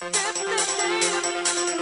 Definitely.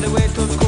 the way to school.